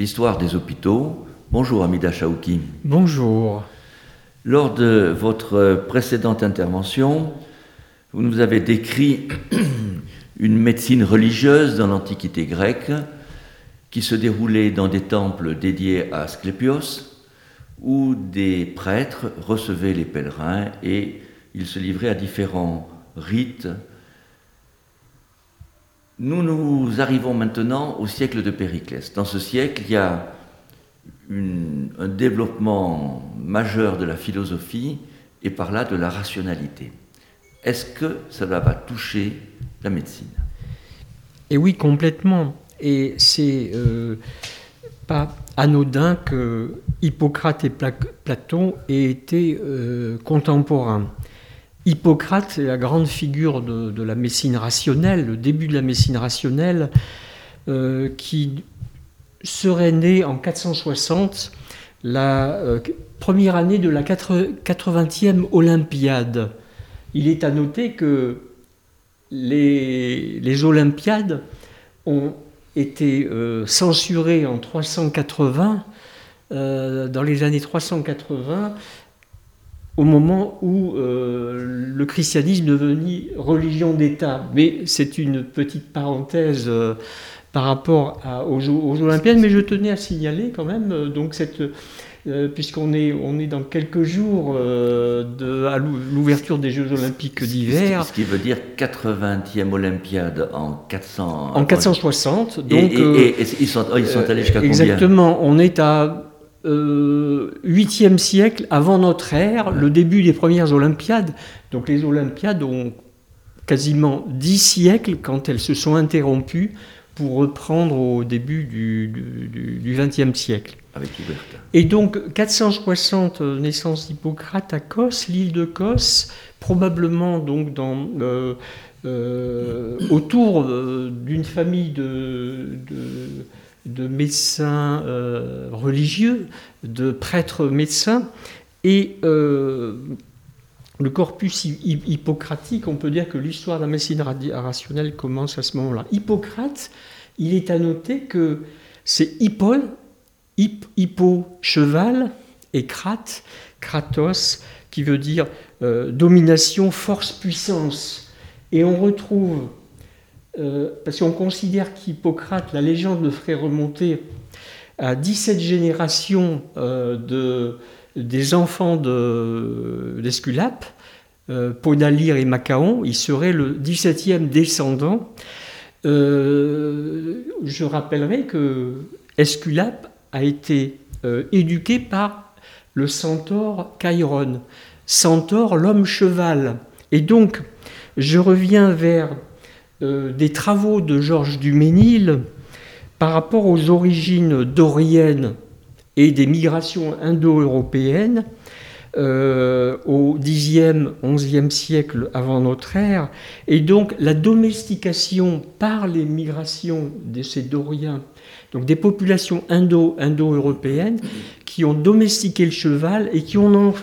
l'histoire des hôpitaux. Bonjour Amida Chaouki. Bonjour. Lors de votre précédente intervention, vous nous avez décrit une médecine religieuse dans l'Antiquité grecque qui se déroulait dans des temples dédiés à Asclépios, où des prêtres recevaient les pèlerins et ils se livraient à différents rites. Nous nous arrivons maintenant au siècle de Périclès. Dans ce siècle, il y a un développement majeur de la philosophie et par là de la rationalité. Est-ce que cela va toucher la médecine? Et oui, complètement. Et c'est euh, pas anodin que Hippocrate et Platon aient été euh, contemporains. Hippocrate est la grande figure de, la médecine rationnelle, le début de la médecine rationnelle, euh, qui serait né en 460, la première année de la 80e Olympiade. Il est à noter que les, Olympiades ont été euh, censurées en 380, euh, dans les années 380, au moment où euh, le christianisme devenait religion d'État. Mais c'est une petite parenthèse par rapport aux, aux, Olympiades, mais je tenais à signaler quand même donc cette euh, puisqu'on est, on est dans quelques jours euh, de, à l'ouverture des Jeux Olympiques d'hiver. Ce qui veut dire 80e Olympiade en 400. En 460. Donc, et, ils, sont, ils sont allés jusqu'à combien? Exactement. On est à 8e siècle avant notre ère, le début des premières Olympiades. Donc les Olympiades ont quasiment 10 siècles quand elles se sont interrompues pour reprendre au début du XXe siècle. Avec Et donc 460 euh, naissance d'Hippocrate à Kos, l'île de Kos, probablement donc dans, euh, euh, autour d'une famille de, de, médecins religieux, de prêtres médecins, et le corpus hippocratique, on peut dire que l'histoire de la médecine rationnelle commence à ce moment-là. Hippocrate, il est à noter que c'est Hippol, hippo, cheval, et krat, kratos, qui veut dire euh, domination, force, puissance. Et on retrouve, euh, parce qu'on considère qu'Hippocrate, la légende le ferait remonter à 17 générations euh, de des enfants d'Esculape, euh, Podalir et Macaon, il serait le 17e descendant. Euh, je rappellerai que Esculape a été euh, éduqué par le centaure Chiron, centaure l'homme cheval. Et donc, je reviens vers des travaux de Georges Duménil par rapport aux origines doriennes et des migrations indo-européennes euh, au Xe, XIe siècle avant notre ère, et donc la domestication par les migrations de ces Doriens, donc des populations indo, indo-européennes qui ont domestiqué le cheval et qui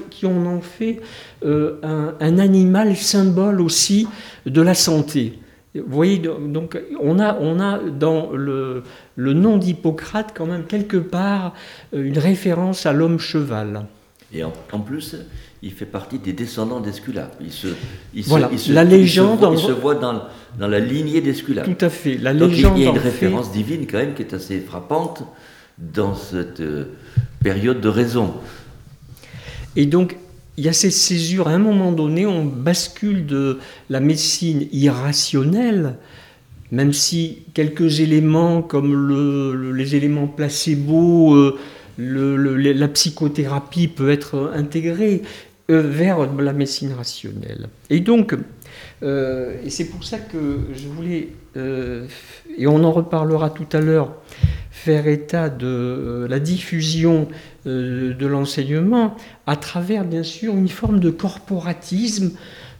qui ont en fait euh, un, animal symbole aussi de la santé. Vous voyez, donc on a, on a dans le, le nom d'Hippocrate quand même quelque part euh, une référence à l'homme cheval. Et en, plus, il fait partie des descendants d'Esculape. Il se, il voilà, la légende. Il se, voit, dans, dans, la lignée d'Esculape. Tout à fait. La légende. il y a une référence divine quand même qui est assez frappante dans cette euh, période de raison. Et donc, il y a cette césure, à un moment donné, on bascule de la médecine irrationnelle, même si quelques éléments comme les éléments placebo, euh, la psychothérapie peut être intégrée euh, vers la médecine rationnelle. Et donc, euh, et c'est pour ça que je voulais, et on en reparlera tout à l'heure, faire état de la diffusion euh, de l'enseignement à travers bien sûr une forme de corporatisme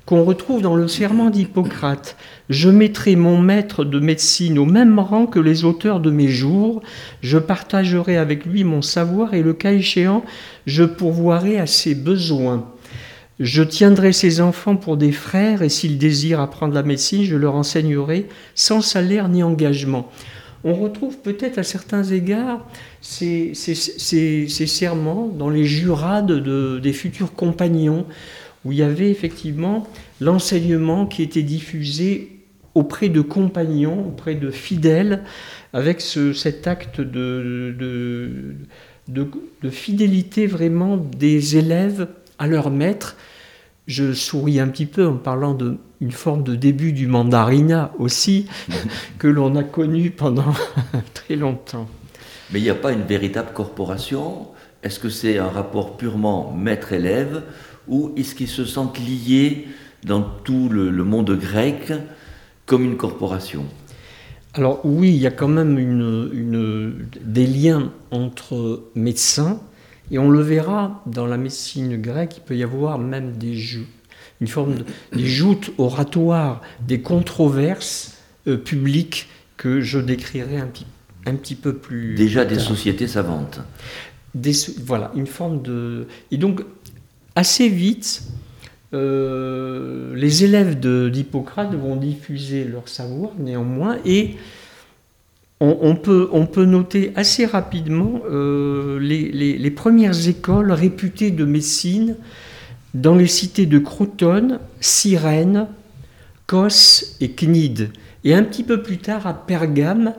qu'on retrouve dans le serment d'Hippocrate. Je mettrai mon maître de médecine au même rang que les auteurs de mes jours, je partagerai avec lui mon savoir et le cas échéant, je pourvoirai à ses besoins. Je tiendrai ses enfants pour des frères et s'ils désirent apprendre la médecine, je leur enseignerai sans salaire ni engagement. On retrouve peut-être à certains égards ces, serments dans les jurades des futurs compagnons, où il y avait effectivement l'enseignement qui était diffusé auprès de compagnons, auprès de fidèles, avec cet acte de, fidélité vraiment des élèves à leur maître. Je souris un petit peu en parlant d'une forme de début du mandarina aussi, que l'on a connu pendant très longtemps. Mais il n'y a pas une véritable corporation? Est-ce que c'est un rapport purement maître-élève ou est-ce qu'ils se sentent liés dans tout le, monde grec comme une corporation? Alors oui, il y a quand même une, des liens entre médecins, et on le verra dans la médecine grecque, il peut y avoir même des une forme de, des joutes oratoires, des controverses euh, publiques que je décrirai un petit, un petit peu plus. Déjà des sociétés savantes. Des, voilà, une forme de. Et donc, assez vite, euh, les élèves d'Hippocrate vont diffuser leur savoir néanmoins et on, peut, noter assez rapidement euh, les, premières écoles réputées de médecine dans les cités de Crotone, Cyrène, Cos et Cnide, et un petit peu plus tard à Pergame,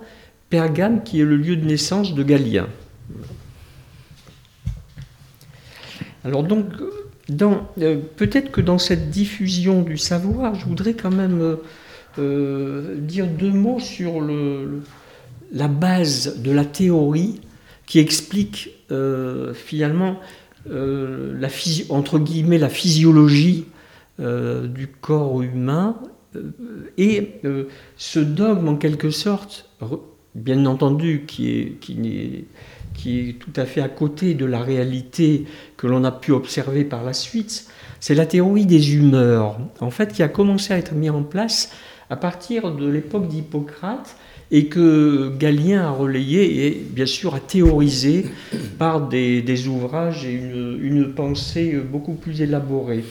Pergame qui est le lieu de naissance de Galien. Alors donc, euh, peut-être que dans cette diffusion du savoir, je voudrais quand même euh, dire deux mots sur la base de la théorie qui explique euh, finalement la, entre guillemets la physiologie du corps humain et ce dogme en quelque sorte, bien entendu, qui est, qui qui est tout à fait à côté de la réalité que l'on a pu observer par la suite, c'est la théorie des humeurs, en fait, qui a commencé à être mise en place à partir de l'époque d'Hippocrate et que Galien a relayé et bien sûr a théorisé par des, ouvrages et une, pensée beaucoup plus élaborée.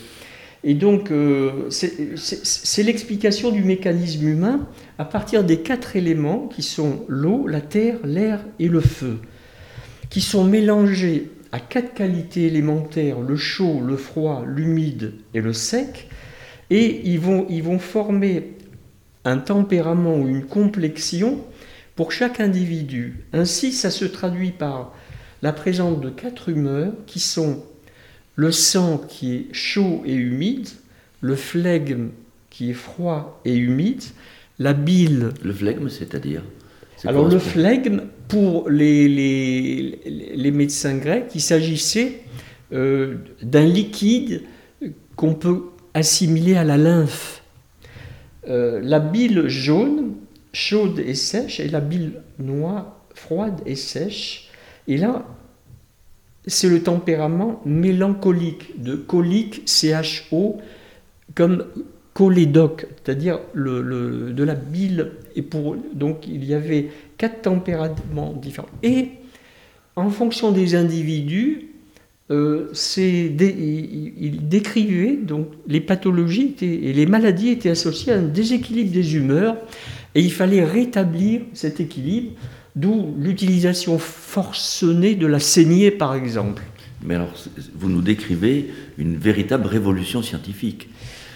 Et donc, euh, c'est l'explication du mécanisme humain à partir des quatre éléments qui sont l'eau, la terre, l'air et le feu qui sont mélangés à quatre qualités élémentaires, le chaud, le froid, l'humide et le sec, et ils vont, ils vont former un tempérament ou une complexion pour chaque individu. Ainsi, ça se traduit par la présence de quatre humeurs qui sont le sang qui est chaud et humide, le flegme qui est froid et humide, la bile. Le flegme, c'est-à-dire alors le flegme, pour les, les, médecins grecs, il s'agissait euh, d'un liquide qu'on peut assimiler à la lymphe. Euh, la bile jaune, chaude et sèche, et la bile noire, froide et sèche. Et là, c'est le tempérament mélancolique, de colique, CHO, comme cholédoque, c'est-à-dire de la bile. Et pour, donc il y avait quatre tempéraments différents. Et en fonction des individus, euh, il, décrivait donc les pathologies et les maladies étaient associées à un déséquilibre des humeurs et il fallait rétablir cet équilibre, d'où l'utilisation forcenée de la saignée par exemple. Mais alors, vous nous décrivez une véritable révolution scientifique.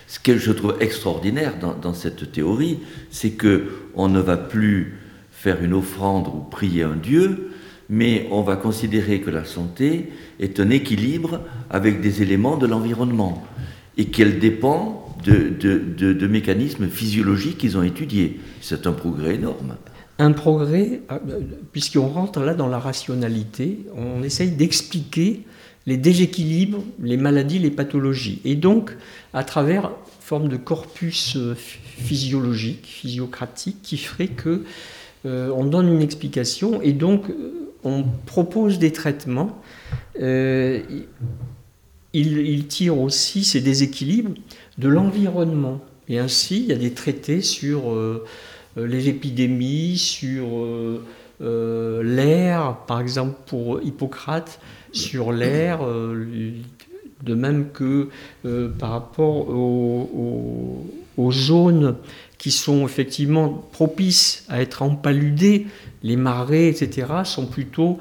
Ce que je trouve extraordinaire dans, cette théorie, c'est que on ne va plus faire une offrande ou prier un Dieu, mais on va considérer que la santé est un équilibre avec des éléments de l'environnement et qu'elle dépend de, mécanismes physiologiques qu'ils ont étudiés. C'est un progrès énorme. Un progrès, euh, puisqu'on rentre là dans la rationalité, on essaye d'expliquer les déséquilibres, les maladies, les pathologies. Et donc, à travers forme de corpus euh, physiologique, physiocratique, qui ferait que euh, on donne une explication et donc euh, on propose des traitements. il, tire aussi ces déséquilibres de l'environnement. Et ainsi, il y a des traités sur les épidémies, sur l'air, par exemple pour Hippocrate, sur l'air, euh, de même que euh, par rapport aux, zones qui sont effectivement propices à être empaludés, les marais, etc., sont plutôt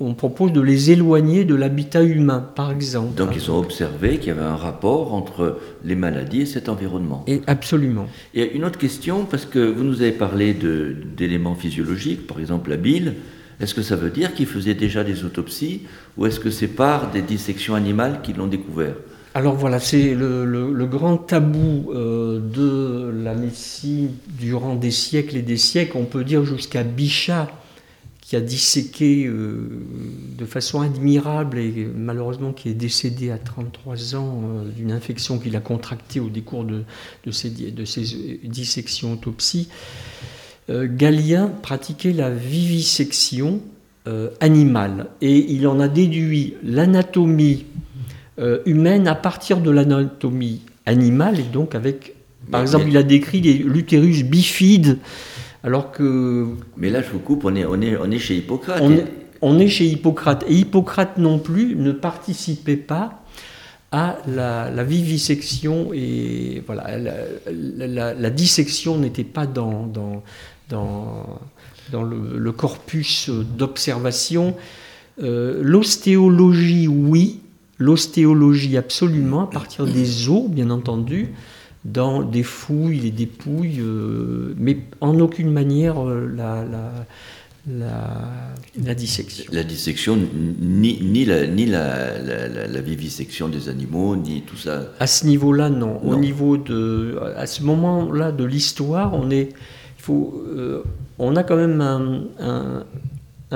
on propose de les éloigner de l'habitat humain, par exemple. Donc ils ont observé qu'il y avait un rapport entre les maladies et cet environnement. Et absolument. Et une autre question, parce que vous nous avez parlé d'éléments physiologiques, par exemple la bile. Est-ce que ça veut dire qu'ils faisaient déjà des autopsies ou est-ce que c'est par des dissections animales qu'ils l'ont découvert? Alors voilà, c'est le, grand tabou euh, de la médecine durant des siècles et des siècles, on peut dire jusqu'à Bichat, qui a disséqué euh, de façon admirable et malheureusement qui est décédé à 33 ans euh, d'une infection qu'il a contractée au décours de, ces, de dissections autopsies, Galien pratiquait la vivisection animale. Et il en a déduit l'anatomie humaine à partir de l'anatomie animale et donc avec, par exemple, il a décrit l'utérus bifide alors que. Mais là, je vous coupe, on est, on est, on est chez Hippocrate. On, est, chez Hippocrate. Et Hippocrate non plus ne participait pas à la, vivisection et voilà, la, dissection n'était pas dans, dans, dans, le, corpus d'observation. Euh, l'ostéologie, oui. L'ostéologie, absolument, à partir des os, bien entendu dans des fouilles, les dépouilles, euh, mais en aucune manière euh, la, la, dissection. La dissection, ni, ni, la, ni la, la, vivisection des animaux, ni tout ça. À ce niveau-là, non. Au niveau de, à ce moment-là de l'histoire, on est, il faut, euh, on a quand même un, un,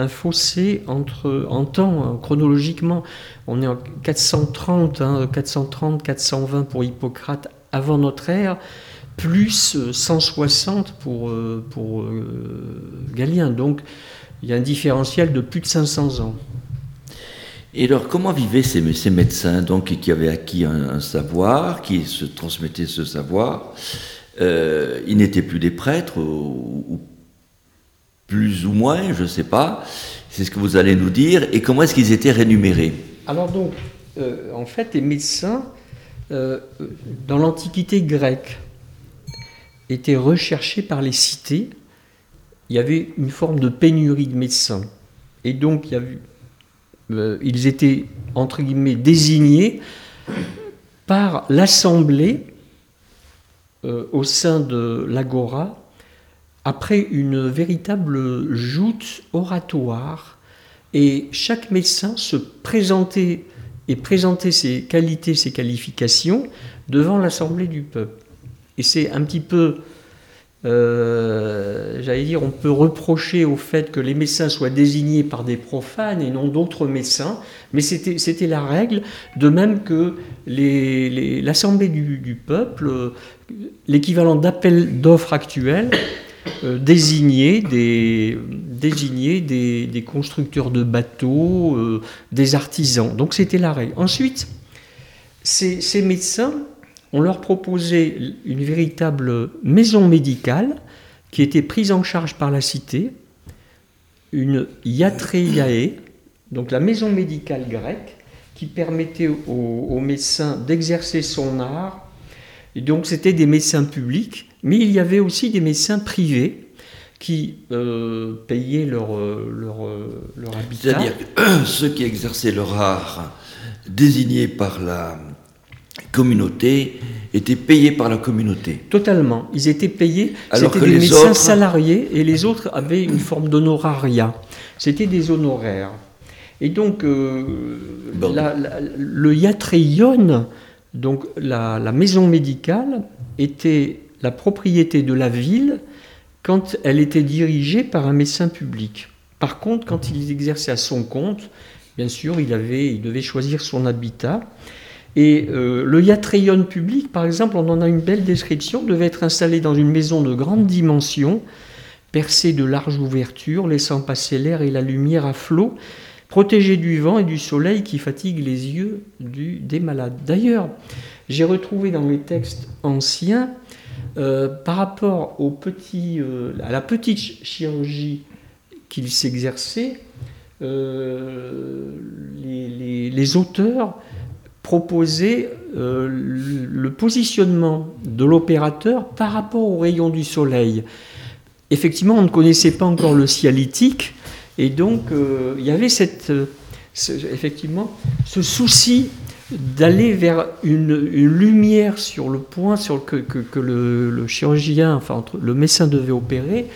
fossé entre, en temps, hein, chronologiquement, on est en 430, 430, 420 pour Hippocrate avant notre ère, plus 160 euh, pour, euh, pour euh, Galien. Donc il y a un différentiel de plus de 500 ans. Et alors, comment vivaient ces, ces médecins donc, qui avaient acquis un, savoir, qui se transmettaient ce savoir? Ils n'étaient plus des prêtres, ou, plus ou moins, je ne sais pas. C'est ce que vous allez nous dire. Et comment est-ce qu'ils étaient rémunérés Alors donc, en fait, les médecins euh, dans l'Antiquité grecque, étaient recherchés par les cités. Il y avait une forme de pénurie de médecins. Et donc, euh, ils étaient, entre guillemets, désignés par l'Assemblée euh, au sein de l'Agora après une véritable joute oratoire. Et chaque médecin se présentait et présenter ses qualités, ses qualifications devant l'Assemblée du peuple. Et c'est un petit peu, euh, j'allais dire, on peut reprocher au fait que les médecins soient désignés par des profanes et non d'autres médecins, mais c'était la règle, de même que l'Assemblée du, du, peuple, l'équivalent d'appel d'offres actuel, euh, désigner, des, constructeurs de bateaux, euh, des artisans. Donc c'était l'arrêt. Ensuite, ces, médecins, on leur proposait une véritable maison médicale qui était prise en charge par la cité, une iatreiae, donc la maison médicale grecque, qui permettait aux médecins d'exercer son art. Et donc c'était des médecins publics mais il y avait aussi des médecins privés qui euh, payaient leur, euh, leur, euh, leur habitat. C'est-à-dire que ceux qui exerçaient leur art désignés par la communauté étaient payés par la communauté. Totalement. Ils étaient payés. C'était des médecins salariés et les autres avaient une forme d'honoraria. C'était des honoraires. Et donc, le Yatreion, donc la, maison médicale, était la propriété de la ville quand elle était dirigée par un médecin public. Par contre, quand il exerçait à son compte, bien sûr, il, avait, il devait choisir son habitat. Et euh, le Yatreion public, par exemple, on en a une belle description, devait être installé dans une maison de grande dimension, percée de larges ouvertures, laissant passer l'air et la lumière à flot, protégé du vent et du soleil qui fatigue les yeux des malades. D'ailleurs, j'ai retrouvé dans les textes anciens euh, par rapport au euh, à la petite chirurgie qu'il s'exerçait, euh, les, auteurs proposer euh, le positionnement de l'opérateur par rapport aux rayons du soleil. Effectivement, on ne connaissait pas encore le cialytique, et donc euh, il y avait cette, euh, effectivement ce souci d'aller vers une, lumière sur le point sur que, que, le, chirurgien, enfin le médecin devait opérer,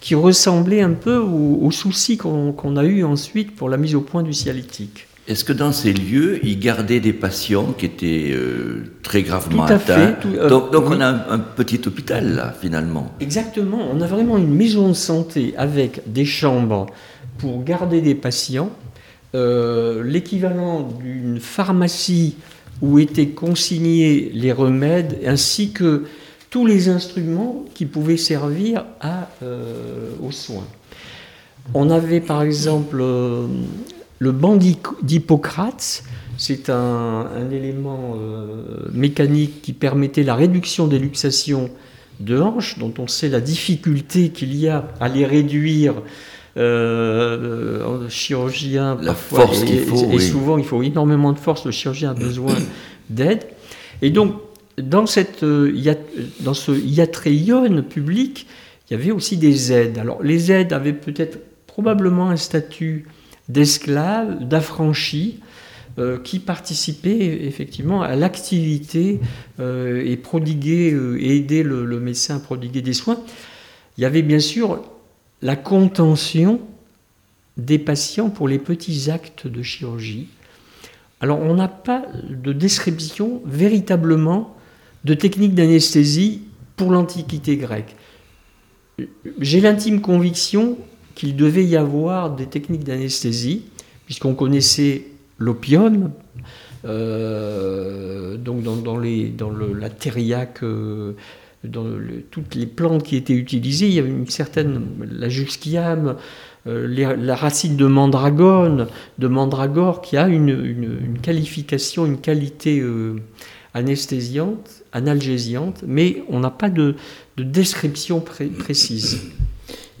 qui ressemblait un peu aux, soucis qu'on a eu ensuite pour la mise au point du cialytique. Est-ce que dans ces lieux, ils gardaient des patients qui étaient euh, très gravement tout à atteints fait, euh, Donc, donc on a un, petit hôpital là, finalement. Exactement. On a vraiment une maison de santé avec des chambres pour garder des patients, euh, l'équivalent d'une pharmacie où étaient consignés les remèdes, ainsi que tous les instruments qui pouvaient servir à, aux soins. On avait par exemple le banc d'Hippocrate, c'est un, élément euh, mécanique qui permettait la réduction des luxations de hanches, dont on sait la difficulté qu'il y a à les réduire euh, en chirurgien. La force qu'il faut. Et, souvent, il faut énormément de force. Le chirurgien a besoin d'aide. Et donc, dans, cette, euh, dans ce iatréion public, il y avait aussi des aides. Alors, les aides avaient peut-être probablement un statut d'esclaves, d'affranchis, euh, qui participaient effectivement à l'activité euh, et prodiguer euh, et aider le, médecin à prodiguer des soins. Il y avait bien sûr la contention des patients pour les petits actes de chirurgie. Alors on n'a pas de description véritablement de technique d'anesthésie pour l'Antiquité grecque. J'ai l'intime conviction qu'il devait y avoir des techniques d'anesthésie, puisqu'on connaissait l'opium, euh, donc dans, la thériaque, euh, dans toutes les plantes qui étaient utilisées, il y avait une certaine, la jusquiame, euh, la racine de mandragone, de mandragore, qui a une, qualification, une qualité anesthésiante, analgésiante, mais on n'a pas de, de description précise.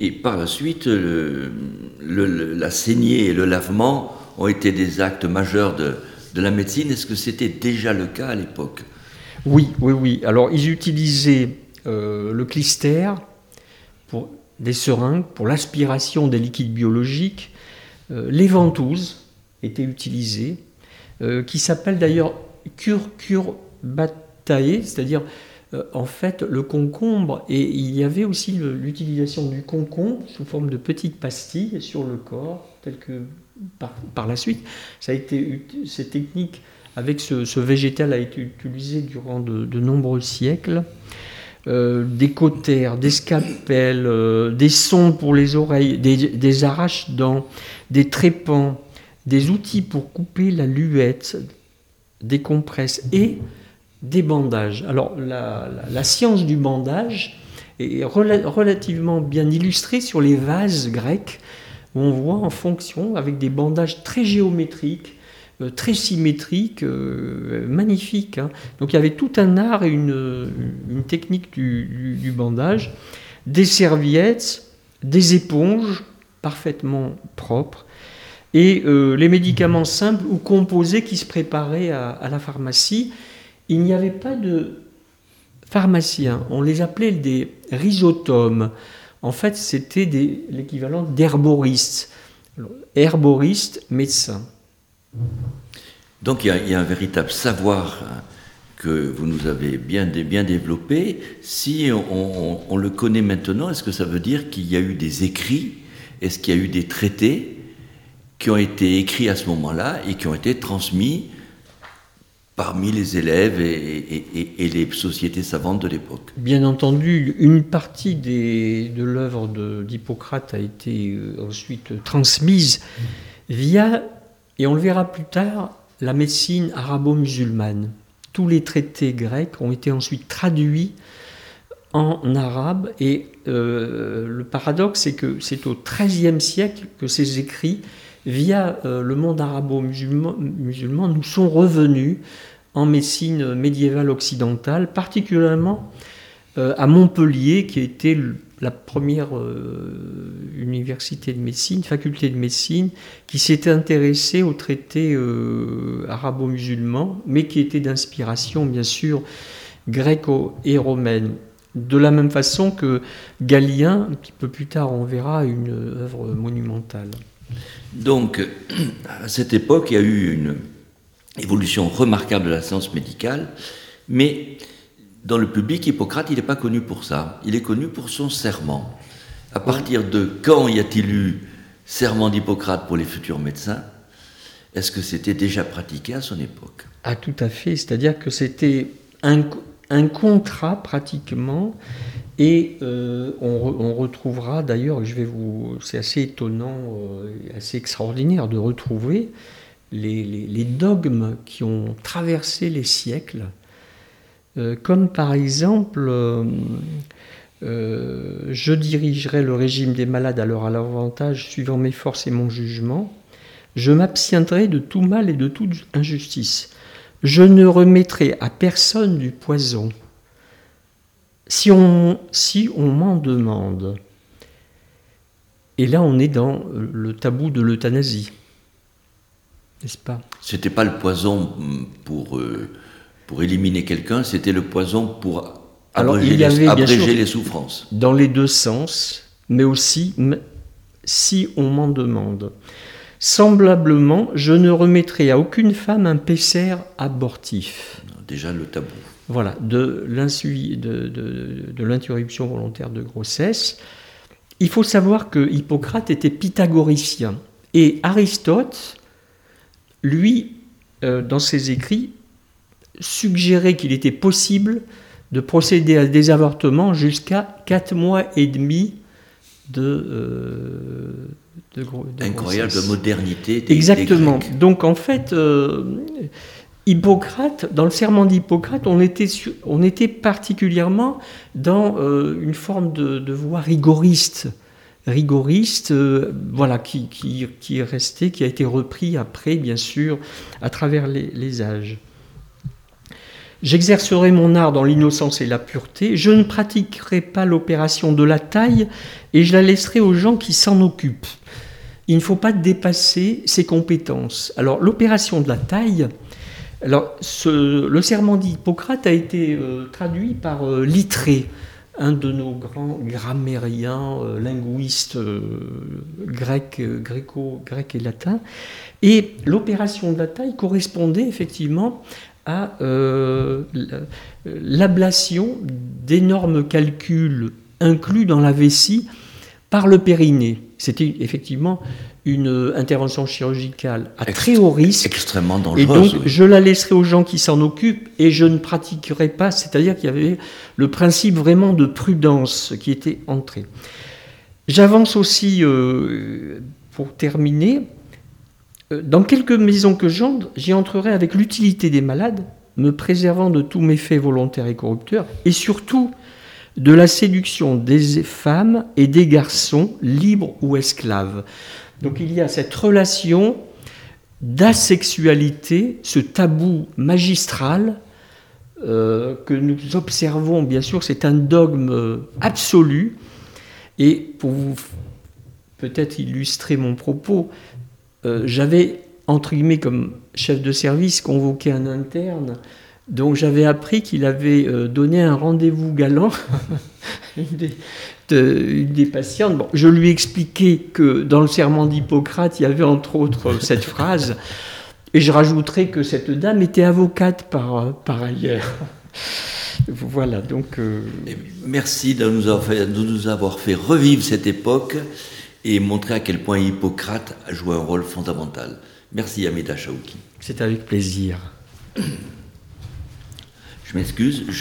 Et par la suite, la saignée et le lavement ont été des actes majeurs de, la médecine. Est-ce que c'était déjà le cas à l'époque? Oui, oui, oui. Alors, ils utilisaient euh, le clister pour des seringues, pour l'aspiration des liquides biologiques. Euh, les ventouses étaient utilisées, euh, qui s'appellent d'ailleurs curcurbatae, c'est-à-dire en fait le concombre, et il y avait aussi l'utilisation du concombre sous forme de petites pastilles sur le corps, tel que par, la suite, ça a été, cette technique avec ce, végétal a été utilisée durant de, nombreux siècles. Euh, des cautères, des scalpels, euh, des sons pour les oreilles, des, arraches-dents, des trépans, des outils pour couper la luette, des compresses et des bandages. Alors la, science du bandage est relativement bien illustrée sur les vases grecs, où on voit en fonction, avec des bandages très géométriques, très symétriques, euh, magnifiques. Hein. Donc il y avait tout un art et une, technique du, bandage, des serviettes, des éponges parfaitement propres, et euh, les médicaments simples ou composés qui se préparaient à la pharmacie il n'y avait pas de pharmaciens. On les appelait des rhizotomes. En fait, c'était l'équivalent d'herboristes. Herboristes, médecins. Donc il y, a, un véritable savoir hein, que vous nous avez bien, bien développé. Si on, le connaît maintenant, est-ce que ça veut dire qu'il y a eu des écrits? Est-ce qu'il y a eu des traités qui ont été écrits à ce moment-là et qui ont été transmis parmi les élèves et, les sociétés savantes de l'époque? Bien entendu, une partie de l'œuvre d'Hippocrate a été euh, ensuite transmise via, et on le verra plus tard, la médecine arabo-musulmane. Tous les traités grecs ont été ensuite traduits en arabe et euh, le paradoxe c'est que c'est au XIIIe siècle que ces écrits via euh, le monde arabo-musulman, nous sont revenus en médecine médiévale occidentale, particulièrement euh, à Montpellier, qui était la première euh, université de médecine, faculté de médecine, qui s'était intéressée aux traités euh, arabo-musulmans, mais qui était d'inspiration, bien sûr, gréco et romaine. De la même façon que Galien, un petit peu plus tard, on verra une œuvre monumentale. Donc, à cette époque, il y a eu une évolution remarquable de la science médicale, mais dans le public, Hippocrate, il n'est pas connu pour ça. Il est connu pour son serment. À partir de quand y a-t-il eu serment d'Hippocrate pour les futurs médecins? Est-ce que c'était déjà pratiqué à son époque? Ah, tout à fait. C'est-à-dire que c'était un, un, contrat pratiquement. Et euh, on, on, retrouvera d'ailleurs, je vais vous, c'est assez étonnant, euh, assez extraordinaire de retrouver les, les, les, dogmes qui ont traversé les siècles euh, comme par exemple, euh, euh, je dirigerai le régime des malades à leur avantage suivant mes forces et mon jugement. Je m'abstiendrai de tout mal et de toute injustice. Je ne remettrai à personne du poison. Si on, si on m'en demande, et là on est dans le tabou de l'euthanasie, n'est-ce pas? C'était pas le poison pour euh, pour éliminer quelqu'un, c'était le poison pour Alors, abréger, il y avait, les, bien abréger sûr, les souffrances. Dans les deux sens, mais aussi si on m'en demande. Semblablement, je ne remettrai à aucune femme un PCR abortif. Déjà le tabou. Voilà, de l'insu- de- de- de l'interruption volontaire de grossesse. Il faut savoir que Hippocrate était pythagoricien. Et Aristote, lui, euh, dans ses écrits, suggérait qu'il était possible de procéder à des avortements jusqu'à 4 mois et demi de, euh, de, gro- de Incroyable grossesse. modernité. Des, Exactement. des. Donc en fait, euh, Hippocrate, dans le serment d'Hippocrate, on était, sur- on était particulièrement dans euh, une forme de, de voie rigoriste. Rigoriste, euh, voilà, qui, qui, qui est resté, qui a été repris après, bien sûr, à travers les, les âges. J'exercerai mon art dans l'innocence et la pureté. Je ne pratiquerai pas l'opération de la taille et je la laisserai aux gens qui s'en occupent. Il ne faut pas dépasser ses compétences. Alors, l'opération de la taille, alors, le serment d'Hippocrate a été euh, traduit par euh, Littré, un de nos grands grammairiens, euh, linguistes euh, grecs, gréco, grec et latin. Et l'opération de la taille correspondait effectivement à euh, l'ablation d'énormes calculs inclus dans la vessie par le périnée. C'était effectivement une intervention chirurgicale à très haut risque. Extrêmement Et dangereuse. donc, je la laisserai aux gens qui s'en occupent et je ne pratiquerai pas, c'est-à-dire qu'il y avait le principe vraiment de prudence qui était entré. J'avance aussi, euh, pour terminer, euh, dans quelques maisons que j'entre, j'y entrerai avec l'utilité des malades, me préservant de tous méfaits volontaires et corrupteurs, et surtout de la séduction des femmes et des garçons, libres ou esclaves. Donc il y a cette relation d'asexualité, ce tabou magistral euh, que nous observons, bien sûr, c'est un dogme euh, absolu. Et pour vous peut-être illustrer mon propos, euh, j'avais, entre guillemets, comme chef de service, convoqué un interne, donc j'avais appris qu'il avait euh, donné un rendez-vous galant des, de- des patientes. Bon, je lui ai expliqué que dans le serment d'Hippocrate, il y avait entre autres cette phrase, et je rajouterai que cette dame était avocate par, par ailleurs. Voilà, donc... euh, Merci de nous avoir fait revivre cette époque et montrer à quel point Hippocrate a joué un rôle fondamental. Merci Amida Chaouki. c'est avec plaisir. Je m'excuse.